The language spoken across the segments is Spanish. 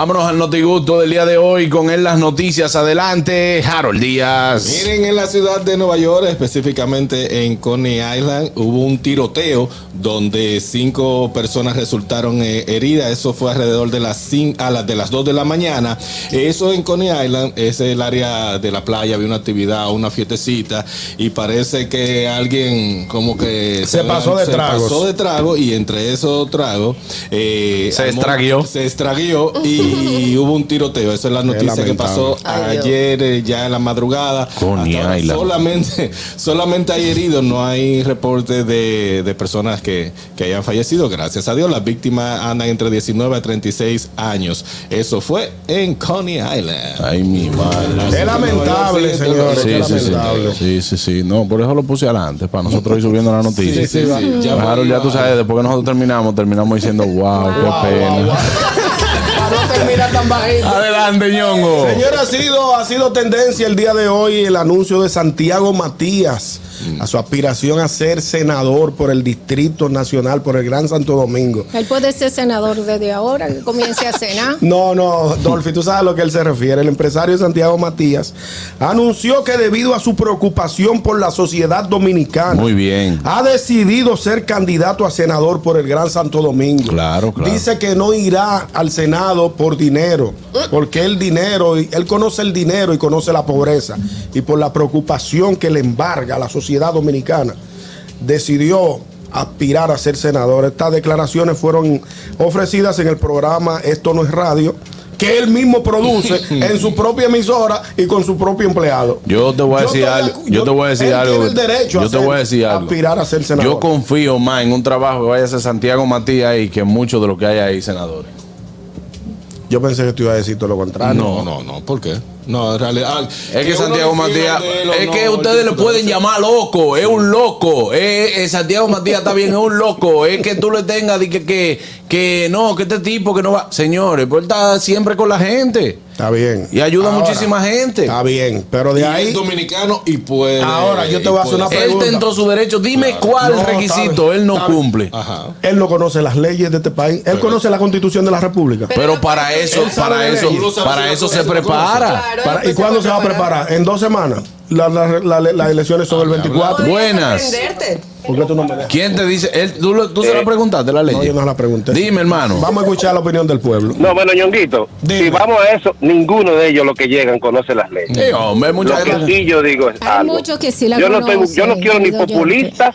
Vámonos al notigusto del día de hoy con él las noticias. Adelante, Harold Díaz. Miren, en la ciudad de Nueva York, específicamente en Coney Island, hubo un tiroteo donde cinco personas resultaron eh, heridas. Eso fue alrededor de las, cin- a las de las 2 de la mañana. Eso en Coney Island es el área de la playa. Había una actividad, una fiestecita y parece que alguien como que Se pasó de se tragos. pasó de trago y entre esos tragos eh, Se estraguió. Se estraguió y hubo un tiroteo. Esa es la noticia que pasó Ay, ayer eh, ya en la madrugada. Coney Hasta ahora Island. Solamente, solamente hay heridos, no hay reporte de, de personas que, que hayan fallecido. Gracias a Dios, las víctimas andan entre 19 a 36 años. Eso fue en Coney Island. Ay, mi madre. Es lamentable, señores. Sí, qué sí, sí, lamentable. sí, sí, sí. No, por eso lo puse adelante, para nosotros ir subiendo la noticia. Sí, sí, sí. Ya Harold, ya tú sabes, después que nosotros terminamos, terminamos diciendo, wow, qué pena. Para tan bajito. Adelante, ñongo. Señor, ha sido, ha sido tendencia el día de hoy el anuncio de Santiago Matías a su aspiración a ser senador por el Distrito Nacional, por el Gran Santo Domingo. Él puede ser senador desde ahora, que comience a cenar. No, no, Dolphy, tú sabes a lo que él se refiere. El empresario Santiago Matías anunció que debido a su preocupación por la sociedad dominicana, Muy bien. ha decidido ser candidato a senador por el Gran Santo Domingo. Claro, claro. Dice que no irá al Senado por dinero, porque el dinero, él conoce el dinero y conoce la pobreza. Y por la preocupación que le embarga a la sociedad dominicana, decidió aspirar a ser senador. Estas declaraciones fueron ofrecidas en el programa Esto no es radio, que él mismo produce en su propia emisora y con su propio empleado. Yo te voy a decir algo. Yo te voy a decir algo. Yo te voy a decir algo. aspirar a ser senador. Yo confío más en un trabajo que vaya a ser Santiago Matías y que muchos de los que hay ahí senadores. Yo pensé que tú ibas a decir todo lo contrario. no, no, no. ¿Por qué? No, en realidad. ah, Es que Santiago Matías, él es que ustedes le pueden llamar loco, es un loco. Santiago Matías está bien, es un loco. Es que tú le tengas que, que, que no, que este tipo que no va. Señores, pues él está siempre con la gente Está bien. y ayuda a muchísima gente. Está bien, pero de Y ahí. es dominicano y puede. Ahora, yo te voy a hacer una Él pregunta. en todo su derecho. Dime cuál No, requisito él no cumple. Ajá. Él no conoce las leyes de este país. Él conoce la constitución de la República. Pero para eso, Él para eso, lo sabes para eso se prepara. Para- ¿Y cuándo se va a preparar. ¿En dos semanas? La- la- la- las elecciones son el 24. Buenas. ¿Por qué tú no me dejas? ¿Quién te dice? Él, ¿Tú, lo- tú se la preguntaste la ley? No, yo no la pregunté. Dime, hermano. Vamos a escuchar la opinión del pueblo. No, bueno, Ñonguito, Dime. si vamos a eso, ninguno de ellos los que llegan conoce las leyes. Sí, hombre, Lo que sí yo digo es Hay algo. muchos que sí la yo no estoy, conocen, yo no quiero ni populistas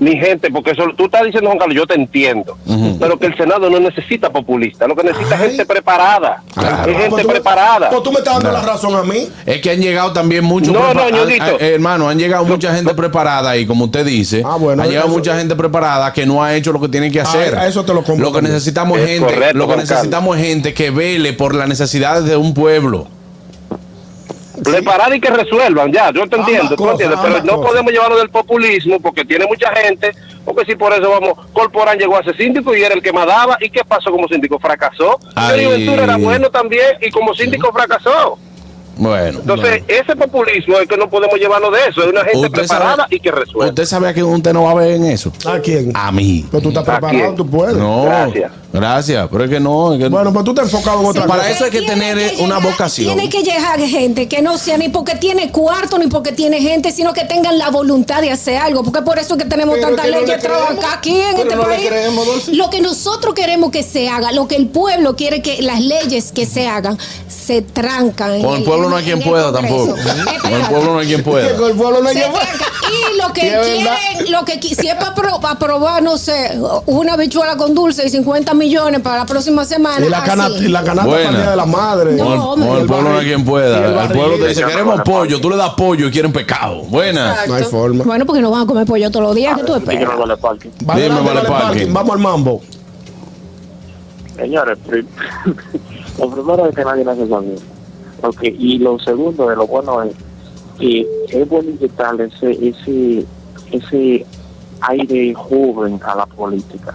ni gente, porque eso, tú estás diciendo, Juan Carlos, yo te entiendo, pero que el Senado no necesita populistas, lo que necesita es gente preparada, Claro. es gente Pues tú preparada. Pues tú me estás dando No. la razón a mí. Es que han llegado también muchos. No, no, eh, hermano, han llegado mucha gente preparada y como usted dice, Ah, bueno, ha llegado eso- mucha gente preparada que no ha hecho lo que tiene que hacer. a eso te lo compro Lo que necesitamos es gente, correcto, lo que necesitamos es gente que vele por las necesidades de un pueblo. Preparada y que resuelvan, ya, yo te Ambas entiendo, tú entiendes, pero no podemos llevarlo del populismo porque tiene mucha gente, porque si por eso vamos, Corporán llegó a ser síndico y era el que más daba, ¿y qué pasó como síndico? Fracasó. Ay. Johnny Ventura era bueno también y como síndico fracasó. Bueno. Entonces, ese populismo es que no podemos llevarlo de eso, es una gente Usted preparada sabe- y que resuelve. ¿Usted sabe a quién usted no va a ver en eso? ¿A quién? A mí. Pues tú estás ¿A preparado, tú puedes. No. Gracias. Gracias, pero es que no. es que- Bueno, pues tú te has enfocado en otra Para cosa. eso hay que tener que una vocación. Tiene que llegar gente que no sea ni porque tiene cuarto ni porque tiene gente, sino que tengan la voluntad de hacer algo. Porque por eso es que tenemos Pero tantas no leyes trabajar aquí en Pero este no le país. creemos, lo que nosotros queremos que se haga, lo que el pueblo quiere que las leyes que se hagan, se trancan. Con el pueblo no hay en- quien pueda tampoco. Con el pueblo no hay quien pueda. Con el pueblo no hay. Y lo que quieren, lo que si es para para aprobar, no sé, una bichuela con dulce y 50 millones para la próxima semana. Y la, y la canasta Buena. para el Día de la madre. No, Con, el- el pueblo no hay quien pueda. el pueblo te dice, queremos pollo. Tú le das pollo y quieren pescado. Buenas. No hay forma. Bueno, porque no van a comer pollo todos los días, ¿qué tú esperas? Va Dime, adelante, vale, vale, parking. parking. Vamos al mambo. Señores, lo primero es que nadie nace sabiendo. Okay. Y lo segundo de lo bueno es que es bueno inyectarle ese, ese, ese aire joven a la política.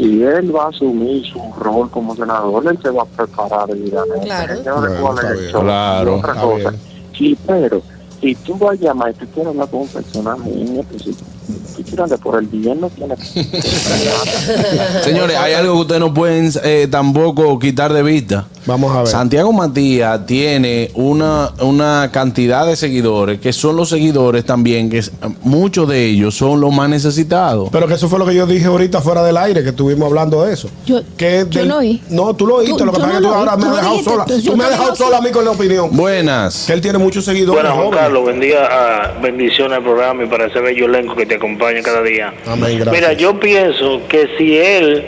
Si él va a asumir su rol como senador, él se va a preparar debidamente. Claro. Él Bueno, está bien. Claro. Y otra Está cosa. bien. Sí, pero si tú vas a llamar y tú quieres hablar con un personaje en específico, tú tírale por el bien, no tiene Señores, hay algo que ustedes no pueden eh, tampoco quitar de vista. Vamos a ver. Santiago Matías tiene una, una cantidad de seguidores que son los seguidores también, que es- muchos de ellos son los más necesitados. Pero que eso fue lo que yo dije ahorita fuera del aire, que estuvimos hablando de eso. Yo- que yo no oí. No, tú lo oíste, Tú- lo que pasa es no que tú lo ahora me has lo dejado dijiste, sola. tú- me has dejado sola a mí con la opinión. Buenas. Que él tiene muchos seguidores Bueno, Juan. Carlos, buen día, ah, bendiciones al programa y para ese bello elenco que te acompaña cada día. Amén, gracias. Mira, yo pienso que si él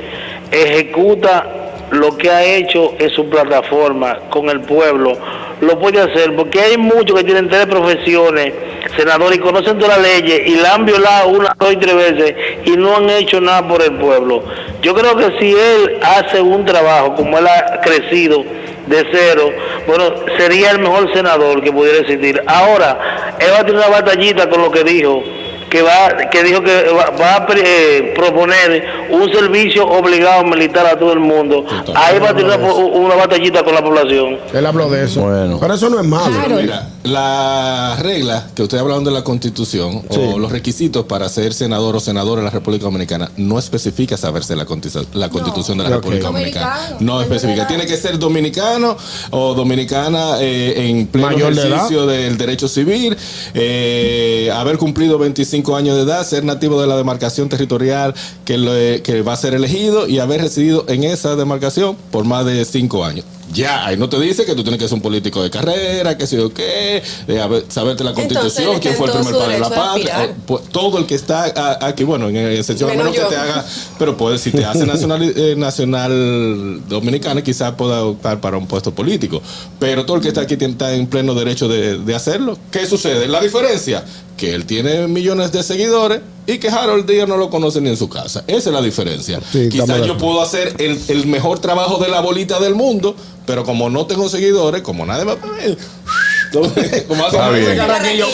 ejecuta lo que ha hecho en su plataforma con el pueblo, lo puede hacer, porque hay muchos que tienen tres profesiones, senadores, y conocen todas las leyes y la han violado una, dos y tres veces y no han hecho nada por el pueblo. Yo creo que si él hace un trabajo como él ha crecido de cero, bueno, sería el mejor senador que pudiera existir. Ahora, él va a tener una batallita con lo que dijo, que va que dijo que va, va a eh, proponer un servicio obligado militar a todo el mundo. Ahí va a tener una, una batallita con la población. Él habló de eso. Bueno. Pero eso no es malo. Claro. Mira, la regla que ustedes hablaron de la constitución o los requisitos para ser senador o senadora de la República Dominicana no especifica saberse la, la constitución de la. República Dominicana. Dominicano. No especifica. Tiene que ser dominicano o dominicana eh, en pleno Mayor de ejercicio del derecho civil, eh, haber cumplido 25 años de edad, ser nativo de la demarcación territorial que, lo- que va a ser elegido y haber residido en esa demarcación por más de 5 años. Ya, ahí no te dice que tú tienes que ser un político de carrera, que sé yo qué, de haber- saberte la constitución, quién fue el primer padre de la patria. eh, pues, todo el que está a- aquí, bueno, en excepción, a Menos menos que te haga, pero puede, si te hace nacional, eh, nacional dominicana, quizás pueda optar para un puesto político. Pero todo el que está aquí tiene- está en pleno derecho de, de hacerlo. ¿Qué sucede? La diferencia, que él tiene millones de seguidores y que Harold Díaz no lo conoce ni en su casa. Esa es la diferencia. Sí, quizás yo puedo hacer el, el mejor trabajo de la bolita del mundo, pero como no tengo seguidores, como nadie me... como hace ese carraquillo,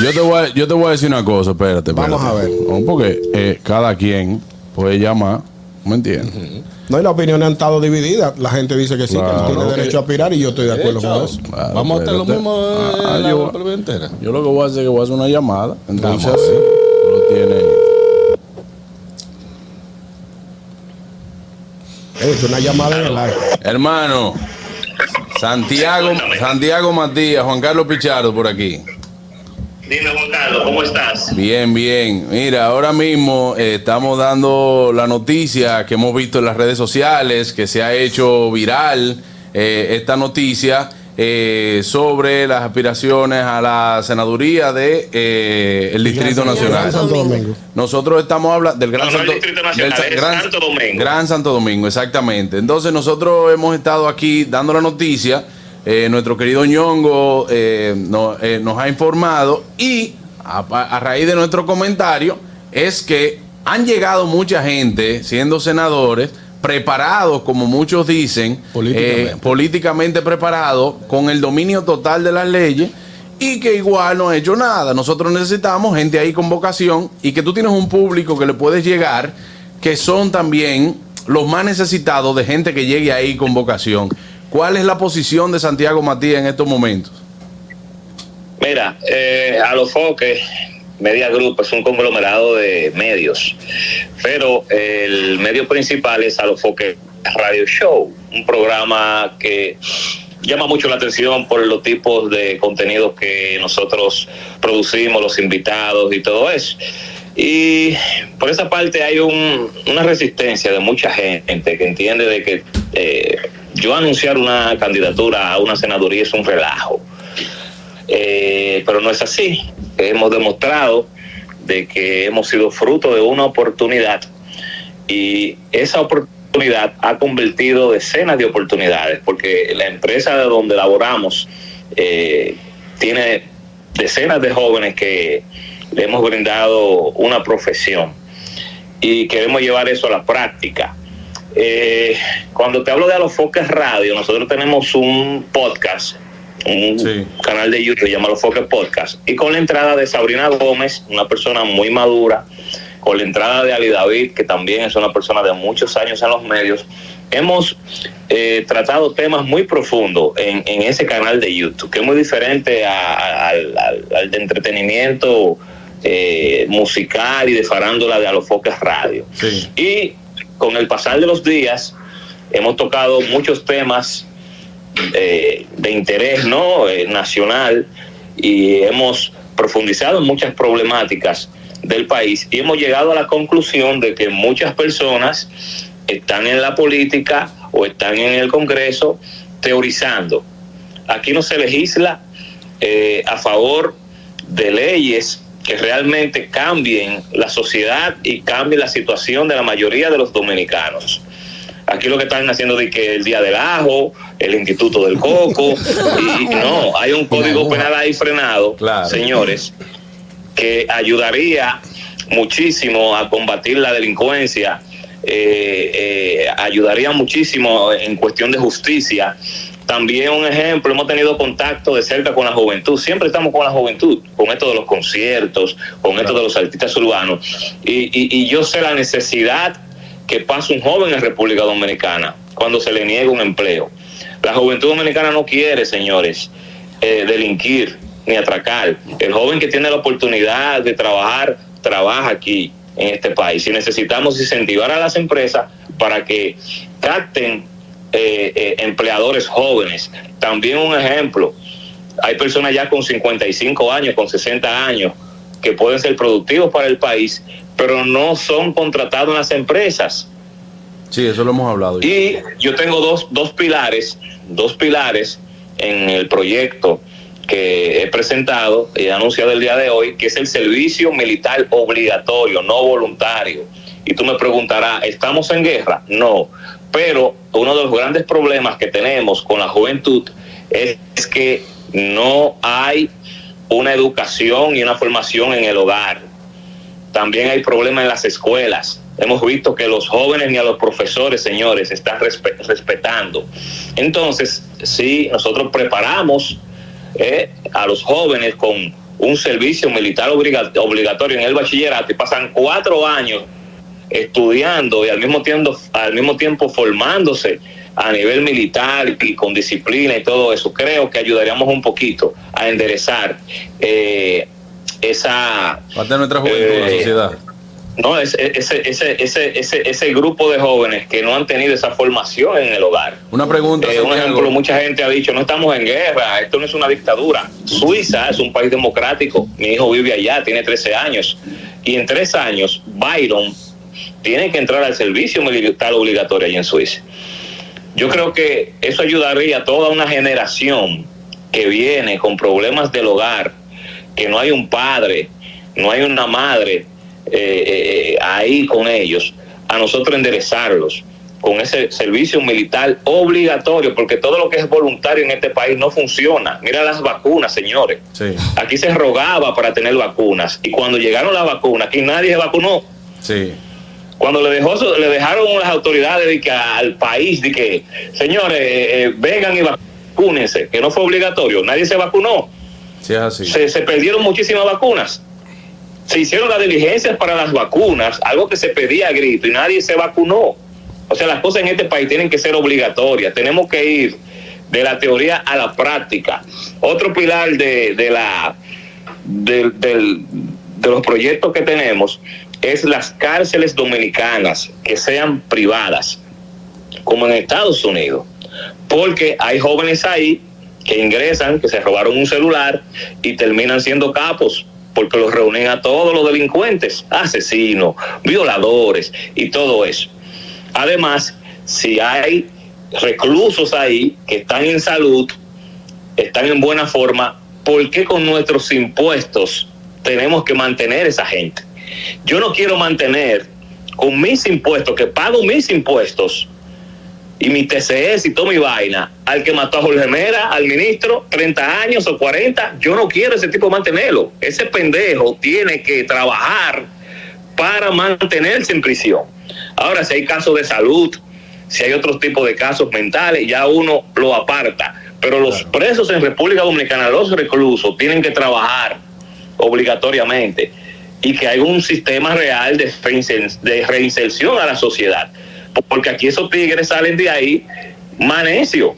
Yo te, voy a, yo te voy a decir una cosa, espérate. Vamos a ver. No, Porque eh, cada quien puede llamar, ¿me entiendes? No, y las opiniones han estado divididas. La gente dice que sí, que Claro. tiene derecho a aspirar y yo estoy de acuerdo con eso. Claro, Vamos a hacer lo mismo Ah, la yo- lo que voy a hacer es que voy a hacer una llamada. Entonces, Vamos lo tiene. Es una llamada en el aire. Hermano, Santiago, Santiago Matías, Juan Carlos Pichardo por aquí. Dime, Juan Carlos, ¿cómo estás? Bien, bien. Mira, ahora mismo eh, estamos dando la noticia que hemos visto en las redes sociales, que se ha hecho viral eh, esta noticia eh, sobre las aspiraciones a la senaduría de eh, el Distrito Nacional. Santo Domingo. Nosotros estamos hablando del Gran No, Santo, Distrito Nacional, es Santo Domingo. Gran Santo Domingo, exactamente. Entonces nosotros hemos estado aquí dando la noticia. eh, nuestro querido ñongo eh, no- eh, nos ha informado y a, a raíz de nuestro comentario es que han llegado mucha gente siendo senadores preparados, como muchos dicen, Políticamente. eh, políticamente preparados, con el dominio total de las leyes y que igual no ha hecho nada. Nosotros necesitamos gente ahí con vocación y que tú tienes un público que le puedes llegar, que son también los más necesitados de gente que llegue ahí con vocación. ¿Cuál es la posición de Santiago Matías en estos momentos? Mira, eh, a los foques, Media Group es un conglomerado de medios, pero el medio principal es a los foques Radio Show, un programa que llama mucho la atención por los tipos de contenidos que nosotros producimos, los invitados y todo eso. Y por esa parte hay un- una resistencia de mucha gente que entiende de que eh, yo anunciar una candidatura a una senaduría es un relajo. Eh, pero no es así. Hemos demostrado de que hemos sido fruto de una oportunidad y esa oportunidad ha convertido decenas de oportunidades porque la empresa de donde laboramos eh, tiene decenas de jóvenes que le hemos brindado una profesión y queremos llevar eso a la práctica. Eh, cuando te hablo de Alofoques Radio, nosotros tenemos un podcast, un Sí. canal de YouTube llamado Alofoques Podcast, y con la entrada de Sabrina Gómez, una persona muy madura, con la entrada de Ali David, que también es una persona de muchos años en los medios, hemos eh, tratado temas muy profundos en, en, ese canal de YouTube, que es muy diferente a- a- al, al- al de entretenimiento eh, musical y de farándula de Alofoques Radio. Sí. Y con el pasar de los días hemos tocado muchos temas eh, de interés no Eh, nacional y hemos profundizado en muchas problemáticas del país y hemos llegado a la conclusión de que muchas personas están en la política o están en el Congreso teorizando. Aquí no se legisla eh, a favor de leyes que realmente cambien la sociedad y cambien la situación de la mayoría de los dominicanos. Aquí lo que están haciendo de que el día del ajo, el instituto del coco, y no, hay un código penal ahí frenado, Claro. señores, que ayudaría muchísimo a combatir la delincuencia, eh, eh, ayudaría muchísimo en cuestión de justicia. También un ejemplo, hemos tenido contacto de cerca con la juventud, siempre estamos con la juventud, con esto de los conciertos, con esto de los artistas urbanos. Y, y- y yo sé la necesidad que pasa un joven en República Dominicana cuando se le niega un empleo. La juventud dominicana no quiere, señores, eh, delinquir ni atracar. El joven que tiene la oportunidad de trabajar, trabaja aquí en este país. Y necesitamos incentivar a las empresas para que capten eh, eh, empleadores jóvenes. También un ejemplo, hay personas ya con 55 años, con 60 años, que pueden ser productivos para el país, pero no son contratados en las empresas. Sí, eso lo hemos hablado. ya. Y yo tengo dos, dos pilares, dos pilares en el proyecto que he presentado y he anunciado el día de hoy, que es el servicio militar obligatorio, no voluntario. Y tú me preguntarás, ¿estamos en guerra? No. Pero uno de los grandes problemas que tenemos con la juventud es, es que no hay una educación y una formación en el hogar. También hay problemas en las escuelas. Hemos visto que los jóvenes ni a los profesores, señores, están respe- respetando. Entonces, si nosotros preparamos eh, a los jóvenes con un servicio militar obliga- obligatorio en el bachillerato y pasan cuatro años estudiando y al mismo tiempo, al mismo tiempo formándose a nivel militar y con disciplina y todo eso, creo que ayudaríamos un poquito a enderezar eh, esa Parte de nuestra juventud, la Eh, sociedad. no, ese, ese, ese, ese, ese, ese grupo de jóvenes que no han tenido esa formación en el hogar. Una pregunta. Eh, un ejemplo, mucha gente ha dicho, no estamos en guerra, esto no es una dictadura. Suiza es un país democrático, mi hijo vive allá, tiene 13 años, y en tres años Byron tiene que entrar al servicio militar obligatorio allá en Suiza. Yo creo que eso ayudaría a toda una generación que viene con problemas del hogar, que no hay un padre, no hay una madre eh, eh, ahí con ellos, a nosotros enderezarlos con ese servicio militar obligatorio, porque todo lo que es voluntario en este país no funciona. Mira las vacunas, señores. Sí, Aquí se rogaba para tener vacunas y cuando llegaron las vacunas, aquí nadie se vacunó. sí. Cuando le dejó le dejaron las autoridades de que al país de que señores eh, eh, vengan y vacúnense, que no fue obligatorio, nadie se vacunó. Se, se perdieron muchísimas vacunas. Se hicieron las diligencias para las vacunas, algo que se pedía a grito y nadie se vacunó. O sea, las cosas en este país tienen que ser obligatorias. Tenemos que ir de la teoría a la práctica. Otro pilar de, de la del- de los proyectos que tenemos es las cárceles dominicanas que sean privadas, como en Estados Unidos, porque hay jóvenes ahí que ingresan, que se robaron un celular y terminan siendo capos, porque los reúnen a todos los delincuentes, asesinos, violadores y todo eso. Además, si hay reclusos ahí que están en salud, están en buena forma, ¿por qué con nuestros impuestos tenemos que mantener esa gente? Yo no quiero mantener con mis impuestos, que pago mis impuestos y mi TCS y toda mi vaina, al que mató a Jorge Mera, al ministro, 30 años o 40, yo no quiero ese tipo mantenerlo. Ese pendejo tiene que trabajar para mantenerse en prisión. Ahora, si hay casos de salud, si hay otros tipos de casos mentales, ya uno lo aparta. Pero los presos en República Dominicana, los reclusos, tienen que trabajar obligatoriamente. y que haya un sistema real de, reinser- de reinserción a la sociedad. Porque aquí esos tigres salen de ahí más necios.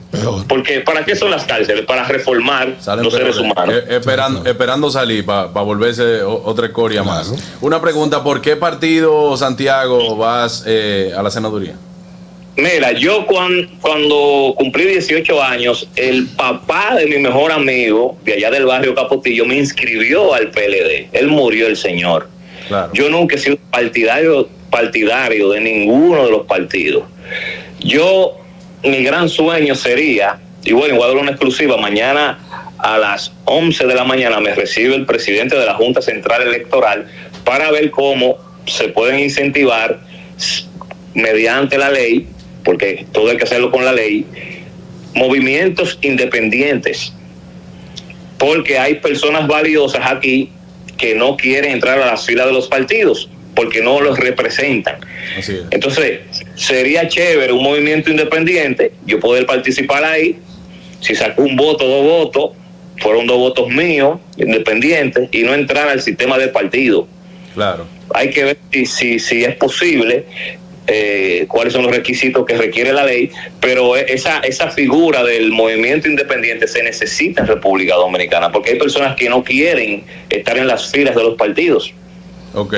Porque ¿para qué son las cárceles? Para reformar Salen los seres humanos. eh, esperando, esperando salir para volverse o- otra escoria más. Una pregunta, ¿por qué partido, Santiago, vas eh, a la senaduría? Mira, yo cuan- cuando cumplí 18 años, el papá de mi mejor amigo de allá del barrio Capotillo me inscribió al PLD. Él murió el señor. Yo nunca he sido partidario, partidario de ninguno de los partidos. Yo, mi gran sueño sería, y bueno, voy a dar una exclusiva, mañana a las 11 de la mañana me recibe el presidente de la Junta Central Electoral para ver cómo se pueden incentivar mediante la ley, porque todo hay que hacerlo con la ley, movimientos independientes porque hay personas valiosas aquí que no quieren entrar a las filas de los partidos porque no los representan. Entonces, sería chévere un movimiento independiente, yo poder participar ahí, si saco un voto, dos votos, fueron dos votos míos, independientes, y no entrar al sistema del partido. Claro. Hay que ver si, si, si es posible, eh, cuáles son los requisitos que requiere la ley, pero esa, esa figura del movimiento independiente se necesita en República Dominicana, porque hay personas que no quieren estar en las filas de los partidos. Ok.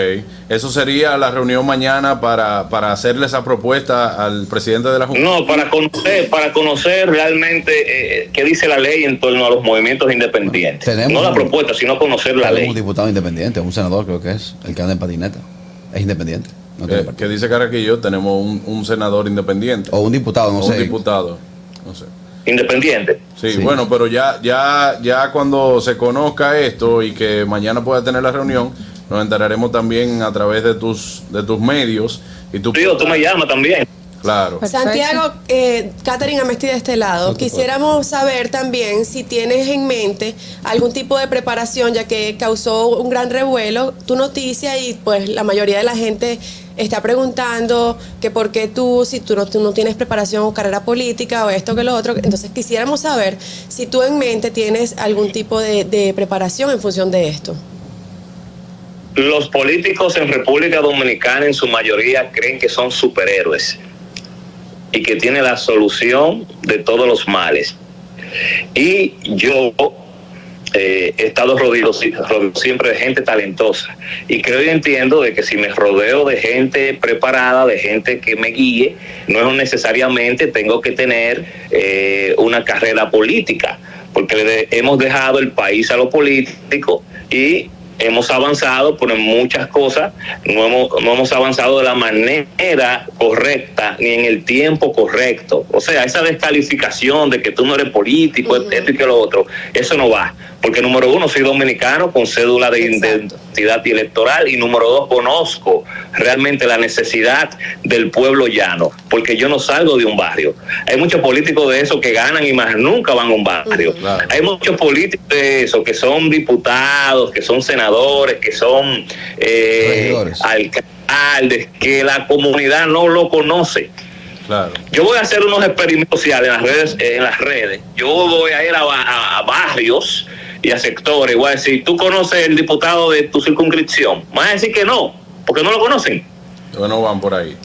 Eso sería la reunión mañana para, para hacerle esa propuesta al presidente de la Junta. No, para conocer, para conocer realmente eh, qué dice la ley en torno a los movimientos independientes. Tenemos no la un- propuesta, sino conocer la Tenemos ley. un diputado independiente, un senador creo que es, el que anda en patineta. Es independiente. No Eh, que dice Caraquillo, tenemos un, un senador independiente. O un diputado, no o un sé. diputado. No sé. Independiente. Sí, Sí. bueno, pero ya, ya, ya cuando se conozca esto y que mañana pueda tener la reunión, nos enteraremos también a través de tus, de tus medios y tú. Tío, tú me llamas también. Claro. Santiago, eh, Catherine Amesti de este lado, quisiéramos saber también si tienes en mente algún tipo de preparación, ya que causó un gran revuelo tu noticia y pues la mayoría de la gente está preguntando que por qué tú, si tú no, no tienes preparación o carrera política o esto que lo otro. Entonces quisiéramos saber si tú en mente tienes algún tipo de, de preparación en función de esto. Los políticos en República Dominicana en su mayoría creen que son superhéroes y que tienen la solución de todos los males. Y yo eh, he estado rodeado, siempre de gente talentosa y creo y entiendo de que si me rodeo de gente preparada, de gente que me guíe, no es necesariamente tengo que tener eh, una carrera política, porque le de- hemos dejado el país a lo político y hemos avanzado, pero en muchas cosas no hemos, no hemos avanzado de la manera correcta ni en el tiempo correcto. O sea, esa descalificación de que tú no eres político, esto y que lo otro, eso no va. Porque número uno, soy dominicano con cédula de identidad electoral y número dos, conozco realmente la necesidad del pueblo llano, porque yo no salgo de un barrio. Hay muchos políticos de eso que ganan y más nunca van a un barrio. Hay muchos políticos de eso que son diputados, que son senadores, que son eh, alcaldes, que la comunidad no lo conoce. Claro. Yo voy a hacer unos experimentos sociales en las redes. En las redes. Yo voy a ir a, ba- a- a barrios y a sectores. Voy a decir, ¿tú conoces el diputado de tu circunscripción? Me van a decir que no, porque no lo conocen. No van por ahí.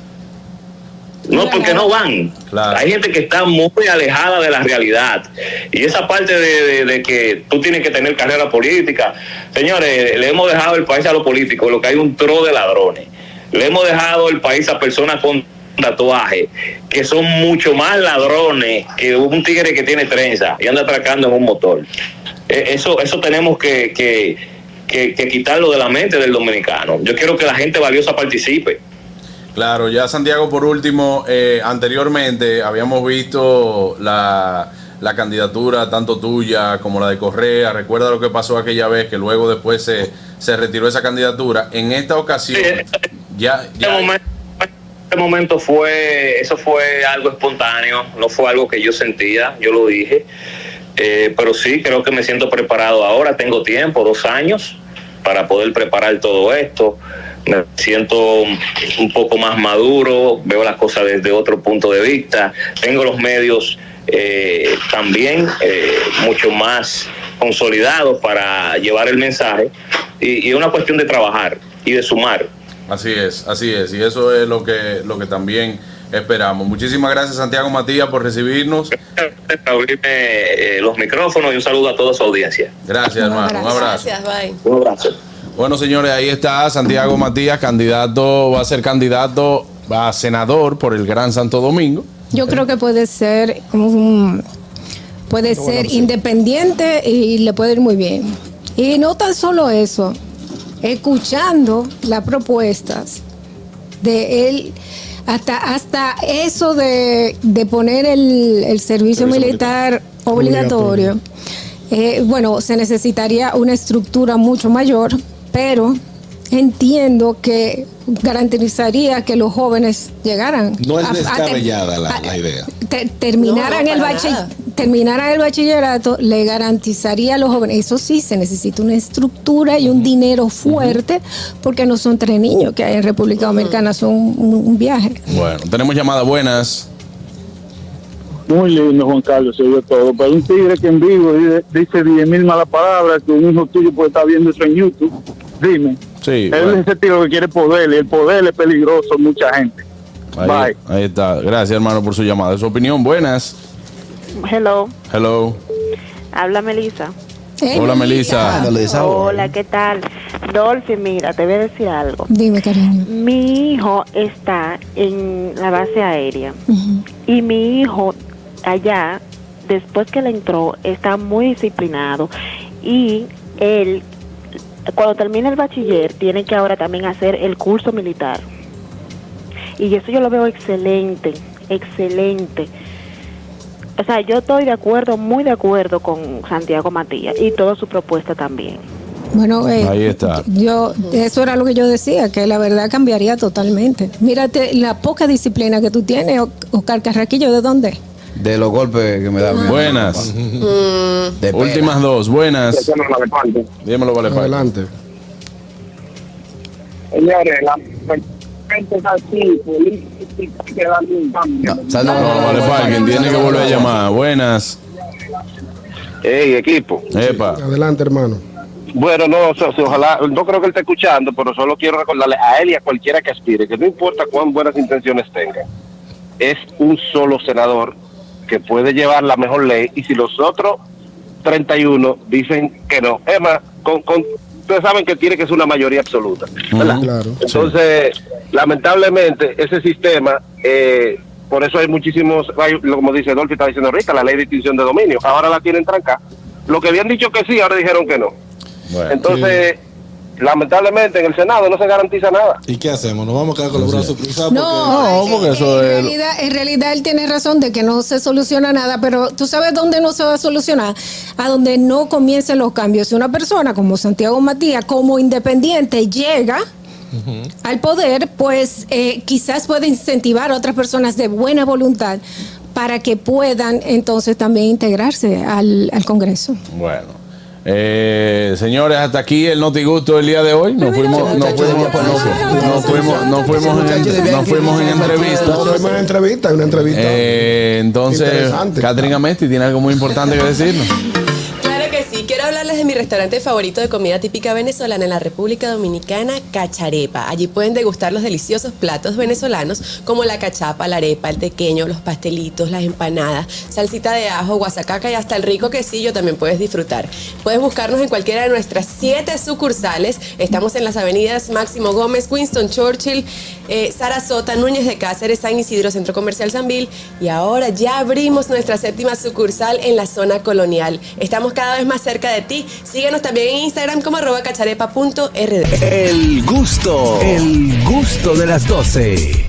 No, porque no van. Hay gente que está muy alejada de la realidad. Y esa parte de, de- de que tú tienes que tener carrera política. Señores, le hemos dejado el país a los políticos, lo que hay un tro de ladrones. Le hemos dejado el país a personas con tatuaje, que son mucho más ladrones que un tigre que tiene trenza y anda atracando en un motor. Eh, Eso, eso tenemos que, que, que- que quitarlo de la mente del dominicano. Yo quiero que la gente valiosa participe. Claro, ya Santiago, por último, eh, anteriormente habíamos visto la, la candidatura tanto tuya como la de Correa. Recuerda lo que pasó aquella vez, que luego después se, se retiró esa candidatura. En esta ocasión, ya, Este momento, este momento fue, eso fue algo espontáneo, no fue algo que yo sentía, yo lo dije. Eh, pero sí, creo que me siento preparado ahora, tengo tiempo, dos años, para poder preparar todo esto. Me siento un poco más maduro, veo las cosas desde otro punto de vista, tengo los medios eh, también eh, mucho más consolidados para llevar el mensaje y, es una cuestión de trabajar. y de sumar. Así es, así es. Y eso es lo que, lo que también esperamos. Muchísimas gracias, Santiago Matías, por recibirnos. Por abrirme eh, los micrófonos y un saludo a toda su audiencia. Gracias, hermano. Un abrazo. Gracias, bye. Un abrazo. Bueno, señores, ahí está Santiago Matías, candidato, va a ser candidato a senador por el Gran Santo Domingo. Yo creo que puede ser un- puede ser independiente y le puede ir muy bien. Y no tan solo eso, escuchando las propuestas de él, hasta, hasta eso de, de poner el, el servicio, Servicio militar, obligatorio. Eh, bueno, se necesitaría una estructura mucho mayor, pero entiendo que garantizaría que los jóvenes llegaran. No es a- a- descabellada la, idea. te- terminaran, No, no, el bachi- nada. terminaran el bachillerato, le garantizaría a los jóvenes. Eso sí, se necesita una estructura y un dinero fuerte, porque no son tres niños que hay en República Dominicana, son un, un viaje. Bueno, tenemos llamadas buenas. Muy lindo, Juan Carlos, se todo. Pero un tigre que en vivo dice, dice 10 mil malas palabras, que un hijo tuyo puede estar viendo eso en YouTube. Dime. Sí, Él bueno, es ese tío que quiere poder y el poder es peligroso mucha gente. ahí, Bye. ahí está. Gracias, hermano, por su llamada. Su opinión, buenas. Hello, Hello. habla Melissa. Eh, Hola, Melissa. Ándale, desahogo. Hola, ¿qué tal? Dolphy, mira, te voy a decir algo. Dime, cariño. Mi hijo está en la base aérea y mi hijo allá, después que le entró, está muy disciplinado y él, cuando termine el bachiller, tiene que ahora también hacer el curso militar. Y eso yo lo veo excelente, excelente. O sea, yo estoy de acuerdo, muy de acuerdo con Santiago Matías y toda su propuesta también. Bueno, eh, Ahí está. Yo, eso era lo que yo decía, que la verdad cambiaría totalmente. Mírate la poca disciplina que tú tienes, Oscar Carraquillo, ¿de dónde? De los golpes que me da. mi- Buenas. De pena. Últimas dos, buenas. Dímelo, vale. Adelante. Señores, la es así, política, que darle un cambio. No, No, vale, quien tiene que volver a llamar. Buenas. Hey, equipo. Epa. Adelante, hermano. Bueno, no, o sea, ojalá, no creo que él esté escuchando, pero solo quiero recordarle a él y a cualquiera que aspire, que no importa cuán buenas intenciones tenga, es un solo senador que puede llevar la mejor ley y si los otros 31 dicen que no, es más, con, con, ustedes saben que tiene que ser una mayoría absoluta, ¿verdad? Claro. Entonces, lamentablemente, ese sistema, eh, por eso hay muchísimos, hay, como dice Dolphy, está diciendo ahorita, la ley de extinción de dominio, ahora la tienen tranca. Lo que habían dicho que sí, ahora dijeron que no. Bueno. Entonces, lamentablemente en el Senado no se garantiza nada. ¿Y qué hacemos? ¿Nos vamos a quedar con los brazos cruzados? No, No, porque en- eso en es- Realidad, en realidad él tiene razón de que no se soluciona nada, pero tú sabes dónde no se va a solucionar, a donde no comiencen los cambios. Si una persona como Santiago Matías, como independiente, llega al poder, pues eh, quizás puede incentivar a otras personas de buena voluntad para que puedan entonces también integrarse al, al Congreso. Bueno. Eh, señores, hasta aquí el Notigusto del día de hoy. Nos fuimos, nos fuimos, nos, nos fuimos, nos fuimos en, nos fuimos en entrevista. No, no es una entrevista, una entrevista. Eh, entonces. Catherine Amesti tiene algo muy importante que decirnos. Hablarles de mi restaurante favorito de comida típica venezolana en la República Dominicana, Cacharepa. Allí pueden degustar los deliciosos platos venezolanos como la cachapa, la arepa, el tequeño, los pastelitos, las empanadas, salsita de ajo, guasacaca y hasta el rico quesillo también puedes disfrutar. Puedes buscarnos en cualquiera de nuestras siete sucursales. Estamos en las avenidas Máximo Gómez, Winston Churchill, eh, Sarasota, Núñez de Cáceres, San Isidro, Centro Comercial Sanvil y ahora ya abrimos nuestra séptima sucursal en la zona colonial. Estamos cada vez más cerca de ti. Síguenos también en Instagram como arroba cacharepa.rd. El gusto, el gusto de las 12.